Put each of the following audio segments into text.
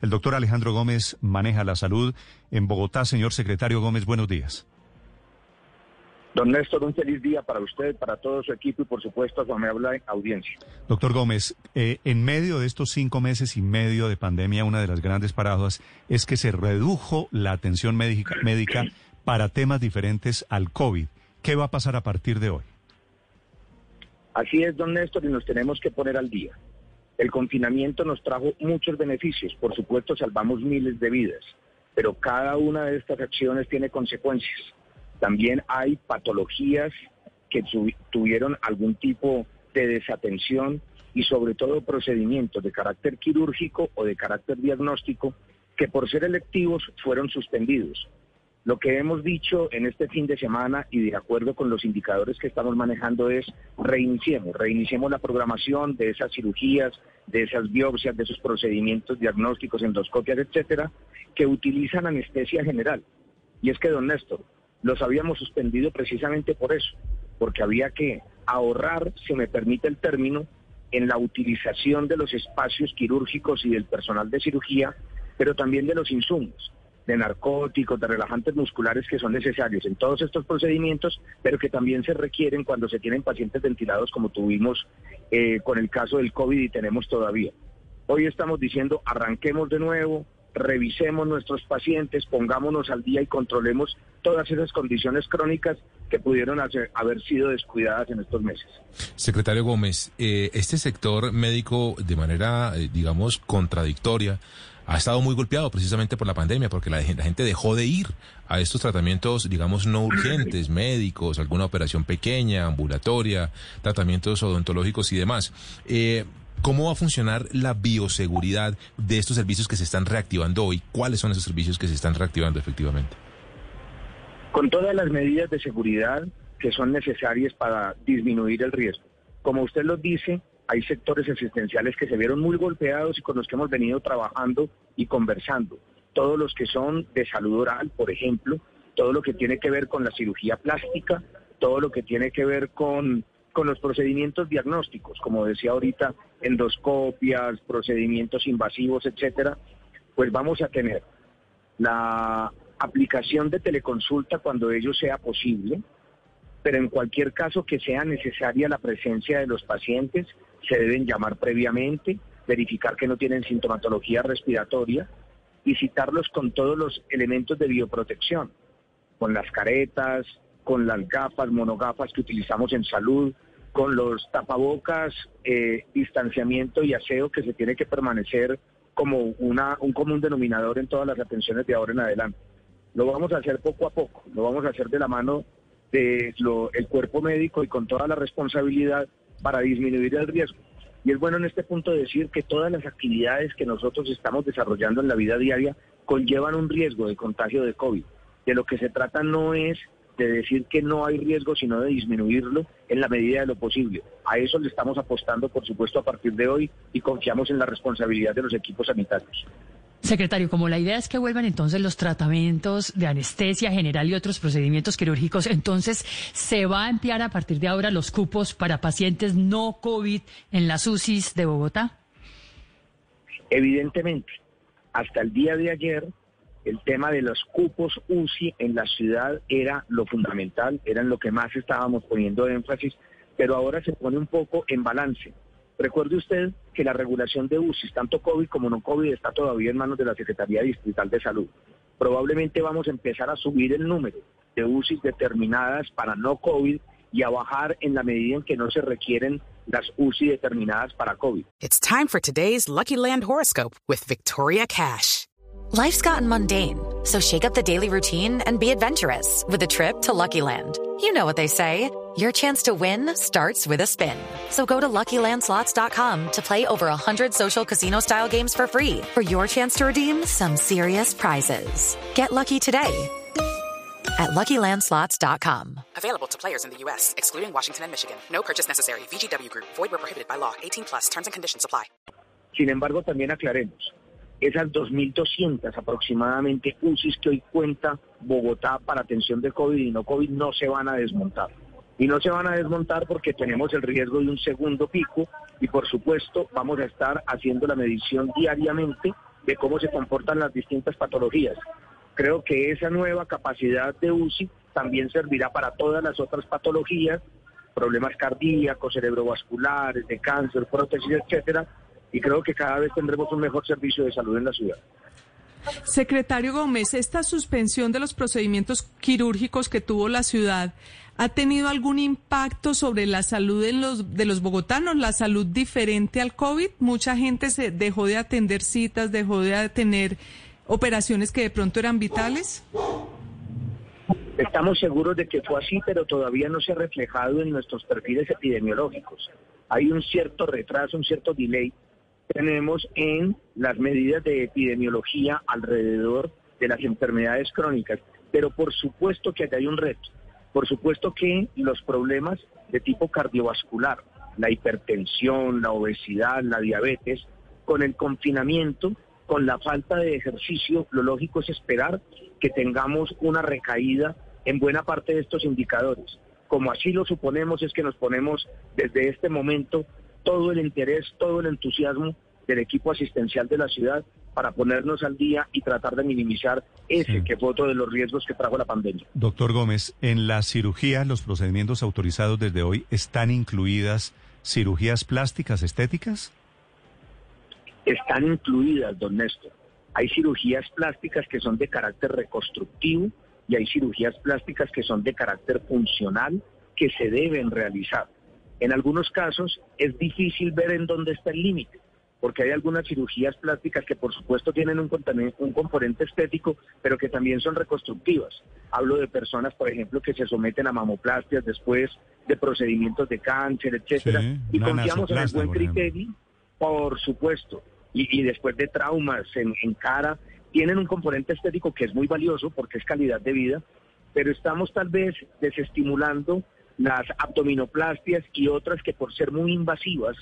El doctor Alejandro Gómez maneja la salud en Bogotá. Señor secretario Gómez, buenos días. Don Néstor, un feliz día para usted, para todo su equipo y por supuesto a su amable audiencia. Doctor Gómez, eh, en medio de estos cinco meses y medio de pandemia, una de las grandes paradas es que se redujo la atención médica, médica para temas diferentes al COVID. ¿Qué va a pasar a partir de hoy? Así es, don Néstor, y nos tenemos que poner al día. El confinamiento nos trajo muchos beneficios, por supuesto salvamos miles de vidas, pero cada una de estas acciones tiene consecuencias. También hay patologías que tuvieron algún tipo de desatención y sobre todo procedimientos de carácter quirúrgico o de carácter diagnóstico que por ser electivos fueron suspendidos. Lo que hemos dicho en este fin de semana y de acuerdo con los indicadores que estamos manejando es reiniciemos, reiniciemos la programación de esas cirugías, de esas biopsias, de esos procedimientos diagnósticos, endoscopias, etcétera, que utilizan anestesia general. Y es que, don Néstor, los habíamos suspendido precisamente por eso, porque había que ahorrar, si me permite el término, en la utilización de los espacios quirúrgicos y del personal de cirugía, pero también de los insumos, de narcóticos, de relajantes musculares que son necesarios en todos estos procedimientos, pero que también se requieren cuando se tienen pacientes ventilados como tuvimos eh, con el caso del COVID y tenemos todavía. Hoy estamos diciendo arranquemos de nuevo, revisemos nuestros pacientes, pongámonos al día y controlemos todas esas condiciones crónicas que pudieron haber sido descuidadas en estos meses. Secretario Gómez, eh, este sector médico de manera, eh, digamos, contradictoria, ha estado muy golpeado precisamente por la pandemia, porque la, gente dejó de ir a estos tratamientos, digamos, no urgentes, médicos, alguna operación pequeña, ambulatoria, tratamientos odontológicos y demás. Eh, ¿Cómo va a funcionar la bioseguridad de estos servicios que se están reactivando hoy? ¿Cuáles son esos servicios que se están reactivando efectivamente? Con todas las medidas de seguridad que son necesarias para disminuir el riesgo. Como usted lo dice, hay sectores asistenciales que se vieron muy golpeados y con los que hemos venido trabajando y conversando. Todos los que son de salud oral, por ejemplo, todo lo que tiene que ver con la cirugía plástica, todo lo que tiene que ver con con los procedimientos diagnósticos, como decía ahorita, endoscopias, procedimientos invasivos, etcétera, pues vamos a tener la aplicación de teleconsulta cuando ello sea posible, pero en cualquier caso que sea necesaria la presencia de los pacientes, se deben llamar previamente, verificar que no tienen sintomatología respiratoria y citarlos con todos los elementos de bioprotección, con las caretas, con las gafas, monogafas que utilizamos en salud, con los tapabocas, eh, distanciamiento y aseo que se tiene que permanecer como una, un común denominador en todas las atenciones de ahora en adelante. Lo vamos a hacer poco a poco, lo vamos a hacer de la mano del el cuerpo médico y con toda la responsabilidad para disminuir el riesgo. Y es bueno en este punto decir que todas las actividades que nosotros estamos desarrollando en la vida diaria conllevan un riesgo de contagio de COVID. De lo que se trata no es de decir que no hay riesgo, sino de disminuirlo en la medida de lo posible. A eso le estamos apostando, por supuesto, a partir de hoy y confiamos en la responsabilidad de los equipos sanitarios. Secretario, como la idea es que vuelvan entonces los tratamientos de anestesia general y otros procedimientos quirúrgicos, entonces se va a emplear a partir de ahora los cupos para pacientes no COVID en las UCIs de Bogotá. Evidentemente, hasta el día de ayer el tema de los cupos UCI en la ciudad era lo fundamental, era lo que más estábamos poniendo énfasis, pero ahora se pone un poco en balance. Recuerde usted que la regulación de UCI, tanto COVID como no COVID, está todavía en manos de la Secretaría Distrital de Salud. Probablemente vamos a empezar a subir el número de UCI determinadas para no COVID y a bajar en la medida en que no se requieren las UCI determinadas para COVID. It's time for today's Lucky Land horoscope with Victoria Cash. Life's gotten mundane, so shake up the daily routine and be adventurous with a trip to Lucky Land. You know what they say. Your chance to win starts with a spin. So go to LuckyLandSlots.com to play over 100 social casino-style games for free for your chance to redeem some serious prizes. Get lucky today at LuckyLandSlots.com. Available to players in the U.S., excluding Washington and Michigan. No purchase necessary. VGW Group. Void where prohibited by law. 18 plus. Terms and conditions apply. Sin embargo, también aclaremos, esas 2.200 aproximadamente UCIs que hoy cuenta Bogotá para atención de COVID y no COVID no se van a desmontar. Y no se van a desmontar porque tenemos el riesgo de un segundo pico y por supuesto vamos a estar haciendo la medición diariamente de cómo se comportan las distintas patologías. Creo que esa nueva capacidad de UCI también servirá para todas las otras patologías, problemas cardíacos, cerebrovasculares, de cáncer, prótesis, etcétera, y creo que cada vez tendremos un mejor servicio de salud en la ciudad. Secretario Gómez, esta suspensión de los procedimientos quirúrgicos que tuvo la ciudad, ¿ha tenido algún impacto sobre la salud los, de los bogotanos, la salud diferente al COVID? Mucha gente se dejó de atender citas, dejó de tener operaciones que de pronto eran vitales. Estamos seguros de que fue así, pero todavía no se ha reflejado en nuestros perfiles epidemiológicos. Hay un cierto retraso, un cierto delay tenemos en las medidas de epidemiología alrededor de las enfermedades crónicas. Pero por supuesto que hay un reto. Por supuesto que los problemas de tipo cardiovascular, la hipertensión, la obesidad, la diabetes, con el confinamiento, con la falta de ejercicio, lo lógico es esperar que tengamos una recaída en buena parte de estos indicadores. Como así lo suponemos, es que nos ponemos desde este momento todo el interés, todo el entusiasmo del equipo asistencial de la ciudad para ponernos al día y tratar de minimizar ese que fue otro de los riesgos que trajo la pandemia. Doctor Gómez, en la cirugía, los procedimientos autorizados desde hoy, ¿están incluidas cirugías plásticas estéticas? Están incluidas, don Néstor. Hay cirugías plásticas que son de carácter reconstructivo y hay cirugías plásticas que son de carácter funcional que se deben realizar. En algunos casos es difícil ver en dónde está el límite, porque hay algunas cirugías plásticas que por supuesto tienen un, un componente estético, pero que también son reconstructivas. Hablo de personas, por ejemplo, que se someten a mamoplastias después de procedimientos de cáncer, etcétera, y confiamos en el buen criterio, por supuesto, y, después de traumas en, en cara, tienen un componente estético que es muy valioso porque es calidad de vida, pero estamos tal vez desestimulando las abdominoplastias y otras que por ser muy invasivas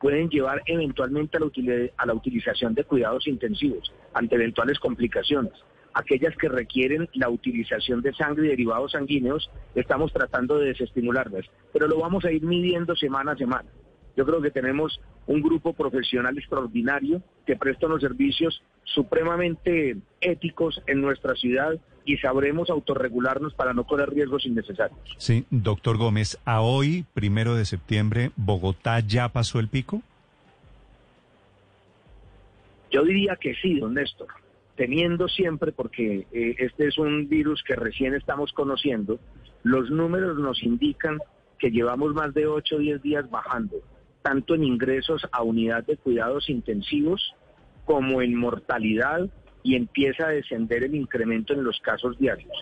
pueden llevar eventualmente a la, utilización de cuidados intensivos ante eventuales complicaciones. Aquellas que requieren la utilización de sangre y derivados sanguíneos, estamos tratando de desestimularlas, pero lo vamos a ir midiendo semana a semana. Yo creo que tenemos un grupo profesional extraordinario que presta unos servicios supremamente éticos en nuestra ciudad y sabremos autorregularnos para no correr riesgos innecesarios. Sí, doctor Gómez, a hoy, primero de septiembre, ¿Bogotá ya pasó el pico? Yo diría que sí, don Néstor, teniendo siempre, porque eh, este es un virus que recién estamos conociendo, los números nos indican que llevamos más de 8 o 10 días bajando tanto en ingresos a unidad de cuidados intensivos como en mortalidad y empieza a descender el incremento en los casos diarios.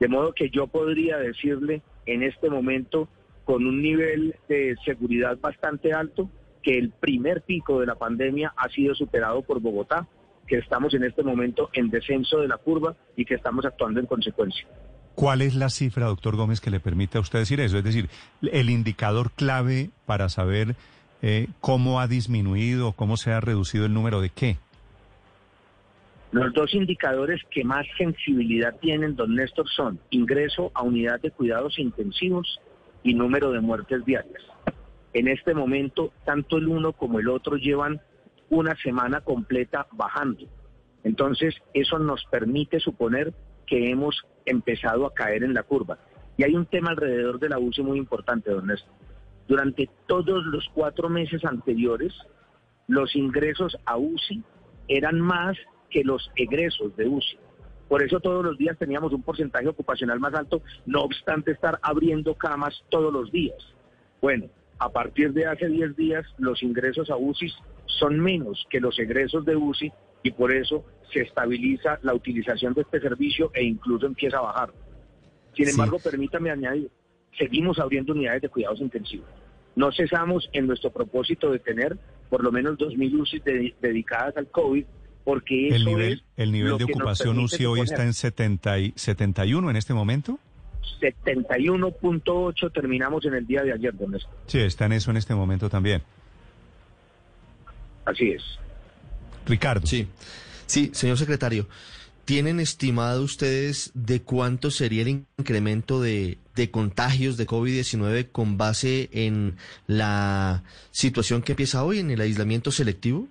De modo que yo podría decirle en este momento, con un nivel de seguridad bastante alto, que el primer pico de la pandemia ha sido superado por Bogotá, que estamos en este momento en descenso de la curva y que estamos actuando en consecuencia. ¿Cuál es la cifra, doctor Gómez, que le permite a usted decir eso? Es decir, el indicador clave para saber eh, cómo ha disminuido, cómo se ha reducido el número de qué. Los dos indicadores que más sensibilidad tienen, don Néstor, son ingreso a unidad de cuidados intensivos y número de muertes diarias. En este momento, tanto el uno como el otro llevan una semana completa bajando. Entonces, eso nos permite suponer que hemos empezado a caer en la curva. Y hay un tema alrededor de la UCI muy importante, don Néstor. Durante todos los cuatro meses anteriores, los ingresos a UCI eran más que los egresos de UCI. Por eso todos los días teníamos un porcentaje ocupacional más alto, no obstante estar abriendo camas todos los días. Bueno, a partir de hace 10 días los ingresos a UCI son menos que los egresos de UCI y por eso se estabiliza la utilización de este servicio e incluso empieza a bajar. Sin embargo, permítame añadir, seguimos abriendo unidades de cuidados intensivos. No cesamos en nuestro propósito de tener por lo menos 2.000 UCI de- dedicadas al COVID, porque eso El nivel, es el nivel de ocupación UCI hoy está en 70 y 71 en este momento. 71.8 terminamos en el día de ayer, don Néstor. Sí, está en eso en este momento también. Así es. Ricardo. Sí, sí, señor secretario. ¿Tienen estimado ustedes de cuánto sería el incremento de, de contagios de COVID-19 con base en la situación que empieza hoy en el aislamiento selectivo?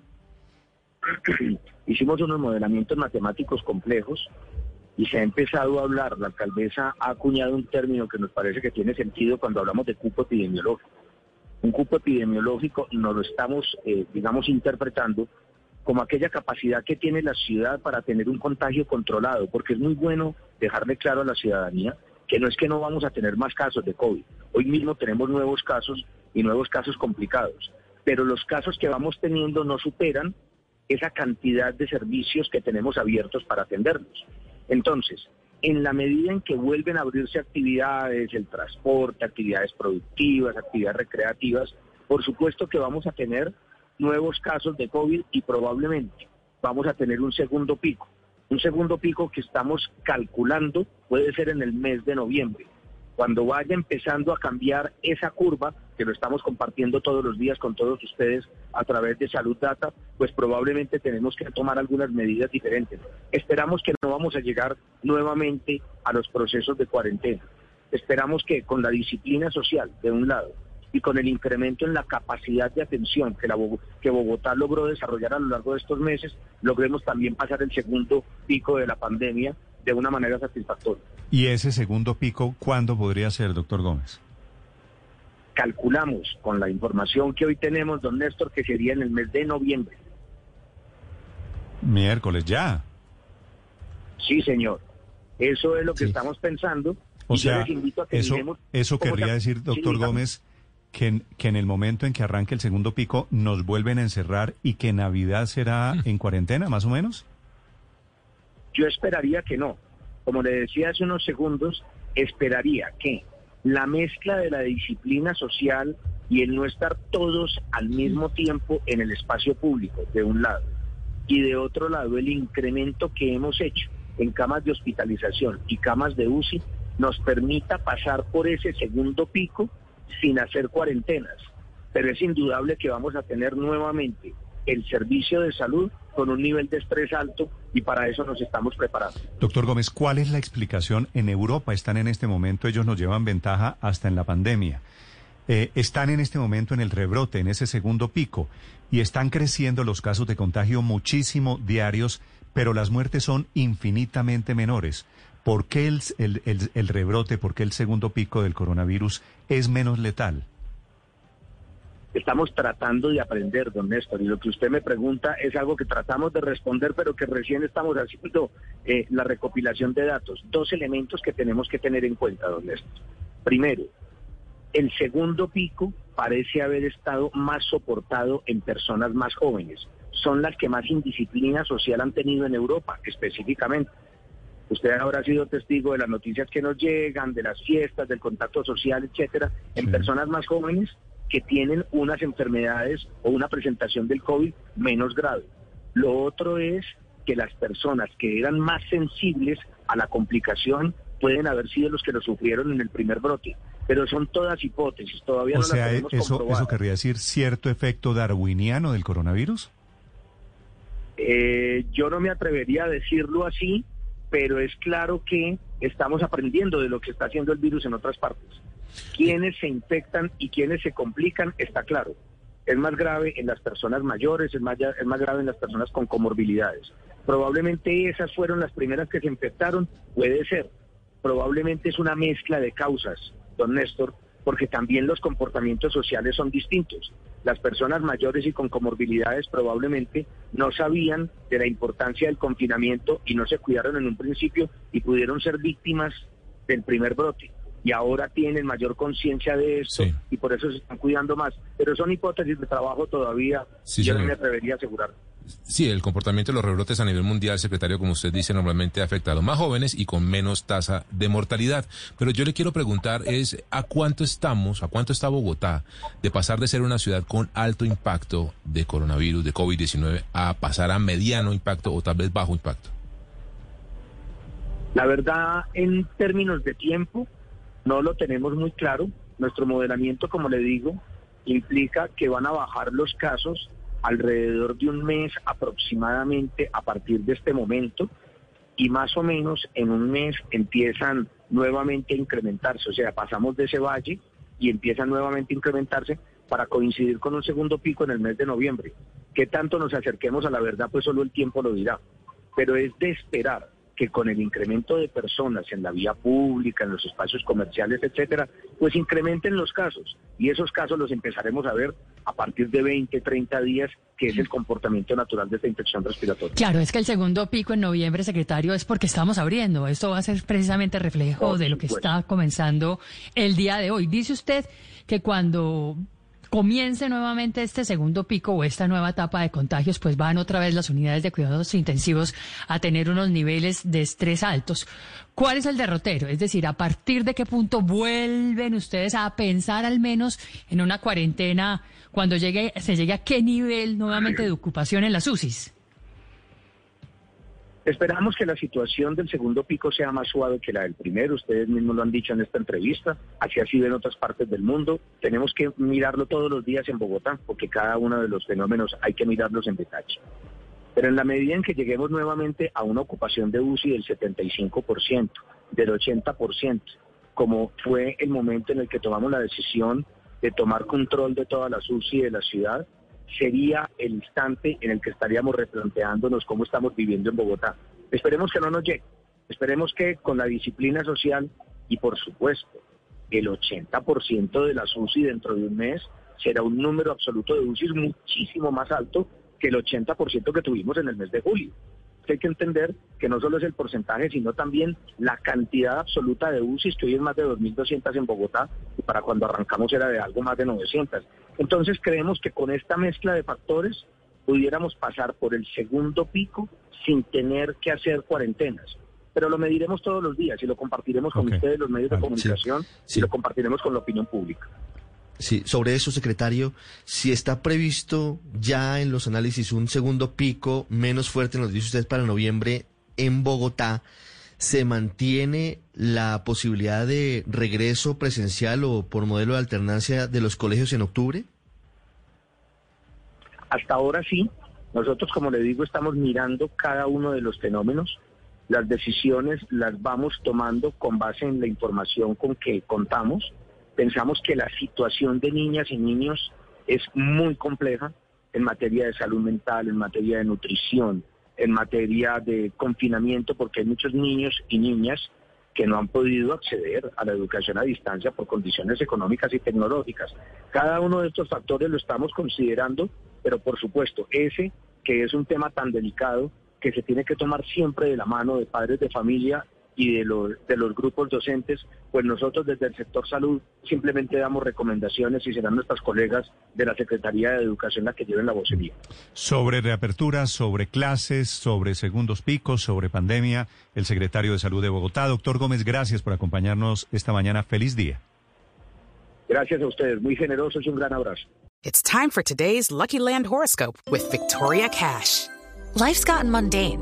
Hicimos unos modelamientos matemáticos complejos y se ha empezado a hablar, la alcaldesa ha acuñado un término que nos parece que tiene sentido cuando hablamos de cupo epidemiológico. Un cupo epidemiológico nos lo estamos, eh, digamos, interpretando como aquella capacidad que tiene la ciudad para tener un contagio controlado, porque es muy bueno dejarle claro a la ciudadanía que no es que no vamos a tener más casos de COVID. Hoy mismo tenemos nuevos casos y nuevos casos complicados, pero los casos que vamos teniendo no superan esa cantidad de servicios que tenemos abiertos para atenderlos. Entonces, en la medida en que vuelven a abrirse actividades, el transporte, actividades productivas, actividades recreativas, por supuesto que vamos a tener nuevos casos de COVID y probablemente vamos a tener un segundo pico. Un segundo pico que estamos calculando puede ser en el mes de noviembre. Cuando vaya empezando a cambiar esa curva, que lo estamos compartiendo todos los días con todos ustedes a través de Salud Data, pues probablemente tenemos que tomar algunas medidas diferentes. Esperamos que no vamos a llegar nuevamente a los procesos de cuarentena. Esperamos que con la disciplina social, de un lado, y con el incremento en la capacidad de atención que, Bogotá logró desarrollar a lo largo de estos meses, logremos también pasar el segundo pico de la pandemia de una manera satisfactoria. ¿Y ese segundo pico cuándo podría ser, doctor Gómez? Calculamos con la información que hoy tenemos, don Néstor, que sería en el mes de noviembre. Miércoles, ya. Sí, señor. Eso es lo que Sí. estamos pensando. O y yo sea, les invito a que eso, eso querría se- decir, doctor. Gómez, que en, que en el momento en que arranque el segundo pico nos vuelven a encerrar y que Navidad será en cuarentena, más o menos. Yo esperaría que no. Como le decía hace unos segundos, esperaría que la mezcla de la disciplina social y el no estar todos al mismo tiempo en el espacio público, de un lado, y de otro lado el incremento que hemos hecho en camas de hospitalización y camas de UCI nos permita pasar por ese segundo pico sin hacer cuarentenas. Pero es indudable que vamos a tener nuevamente el servicio de salud con un nivel de estrés alto y para eso nos estamos preparando. Doctor Gómez, ¿cuál es la explicación? En Europa están en este momento, ellos nos llevan ventaja hasta en la pandemia. Eh, están en este momento en el rebrote, en ese segundo pico, y están creciendo los casos de contagio muchísimo diarios, pero las muertes son infinitamente menores. ¿Por qué el, el- el- el rebrote, por qué el segundo pico del coronavirus es menos letal? Estamos tratando de aprender, don Néstor, y lo que usted me pregunta es algo que tratamos de responder, pero que recién estamos haciendo eh, la recopilación de datos. Dos elementos que tenemos que tener en cuenta, don Néstor. Primero, el segundo pico parece haber estado más soportado en personas más jóvenes. Son las que más indisciplina social han tenido en Europa, específicamente. Usted habrá sido testigo de las noticias que nos llegan, de las fiestas, del contacto social, etcétera, en Sí. personas más jóvenes que tienen unas enfermedades o una presentación del COVID menos grave. Lo otro es que las personas que eran más sensibles a la complicación pueden haber sido los que lo sufrieron en el primer brote. Pero son todas hipótesis, todavía O no sea, las tenemos eso, comprobadas. eso querría decir cierto efecto darwiniano del coronavirus. Eh, yo no me atrevería a decirlo así, pero es claro que estamos aprendiendo de lo que está haciendo el virus en otras partes. Quienes se infectan y quienes se complican está claro. Es más grave en las personas mayores, es más, es más grave en las personas con comorbilidades. Probablemente esas fueron las primeras que se infectaron, puede ser. Probablemente es una mezcla de causas, don Néstor, porque también los comportamientos sociales son distintos. Las personas mayores y con comorbilidades probablemente no sabían de la importancia del confinamiento y no se cuidaron en un principio y pudieron ser víctimas del primer brote. Y ahora tienen mayor conciencia de esto Sí. y por eso se están cuidando más. Pero son hipótesis de trabajo todavía, Sí, yo no me atrevería a asegurar. Sí, el comportamiento de los rebrotes a nivel mundial, secretario, como usted dice, normalmente afecta a los más jóvenes y con menos tasa de mortalidad. Pero yo le quiero preguntar es a cuánto estamos, a cuánto está Bogotá de pasar de ser una ciudad con alto impacto de coronavirus, de COVID-19, a pasar a mediano impacto o tal vez bajo impacto. La verdad, en términos de tiempo, no lo tenemos muy claro. Nuestro modelamiento, como le digo, implica que van a bajar los casos alrededor de un mes aproximadamente a partir de este momento y más o menos en un mes empiezan nuevamente a incrementarse, o sea, pasamos de ese valle y empiezan nuevamente a incrementarse para coincidir con un segundo pico en el mes de noviembre. ¿Qué tanto nos acerquemos a la verdad? Pues solo el tiempo lo dirá, pero es de esperar que con el incremento de personas en la vía pública, en los espacios comerciales, etcétera, pues incrementen los casos. Y esos casos los empezaremos a ver a partir de 20, 30 días, que es el comportamiento natural de esta infección respiratoria. Claro, es que el segundo pico en noviembre, secretario, es porque estamos abriendo. Esto va a ser precisamente reflejo de lo que está comenzando el día de hoy. Dice usted que cuando comience nuevamente este segundo pico o esta nueva etapa de contagios, pues van otra vez las unidades de cuidados intensivos a tener unos niveles de estrés altos. ¿Cuál es el derrotero? Es decir, ¿a partir de qué punto vuelven ustedes a pensar al menos en una cuarentena cuando llegue, se llegue a qué nivel nuevamente de ocupación en las UCIs? Esperamos que la situación del segundo pico sea más suave que la del primero. Ustedes mismos lo han dicho en esta entrevista. Así ha sido en otras partes del mundo. Tenemos que mirarlo todos los días en Bogotá, porque cada uno de los fenómenos hay que mirarlos en detalle. Pero en la medida en que lleguemos nuevamente a una ocupación de UCI del 75%, del 80%, como fue el momento en el que tomamos la decisión de tomar control de todas las UCI de la ciudad, sería el instante en el que estaríamos replanteándonos cómo estamos viviendo en Bogotá. Esperemos que no nos llegue, esperemos que con la disciplina social y por supuesto el 80% de las UCI dentro de un mes será un número absoluto de UCI muchísimo más alto que el 80% que tuvimos en el mes de julio hay que entender que no solo es el porcentaje, sino también la cantidad absoluta de UCIs, que hoy es más de 2.200 en Bogotá, y para cuando arrancamos era de algo más de 900. Entonces creemos que con esta mezcla de factores pudiéramos pasar por el segundo pico sin tener que hacer cuarentenas. Pero lo mediremos todos los días y lo compartiremos con ustedes, los medios de comunicación, y lo compartiremos con la opinión pública. Sí, sobre eso, secretario, si está previsto ya en los análisis un segundo pico menos fuerte, nos dice usted, para noviembre en Bogotá, ¿se mantiene la posibilidad de regreso presencial o por modelo de alternancia de los colegios en octubre? Hasta ahora sí. Nosotros, como le digo, estamos mirando cada uno de los fenómenos. Las decisiones las vamos tomando con base en la información con que contamos Pensamos que la situación de niñas y niños es muy compleja en materia de salud mental, en materia de nutrición, en materia de confinamiento, porque hay muchos niños y niñas que no han podido acceder a la educación a distancia por condiciones económicas y tecnológicas. Cada uno de estos factores lo estamos considerando, pero por supuesto, ese que es un tema tan delicado que se tiene que tomar siempre de la mano de padres de familia y de los, de los grupos docentes, pues nosotros desde el sector salud simplemente damos recomendaciones y serán nuestras colegas de la Secretaría de Educación las que lleven la vocería. Sobre reapertura, sobre clases, sobre segundos picos, sobre pandemia, el secretario de Salud de Bogotá, doctor Gómez, gracias por acompañarnos esta mañana. Feliz día. Gracias a ustedes, muy generosos y un gran abrazo. It's time for today's Lucky Land horoscope with Victoria Cash. Life's gotten mundane,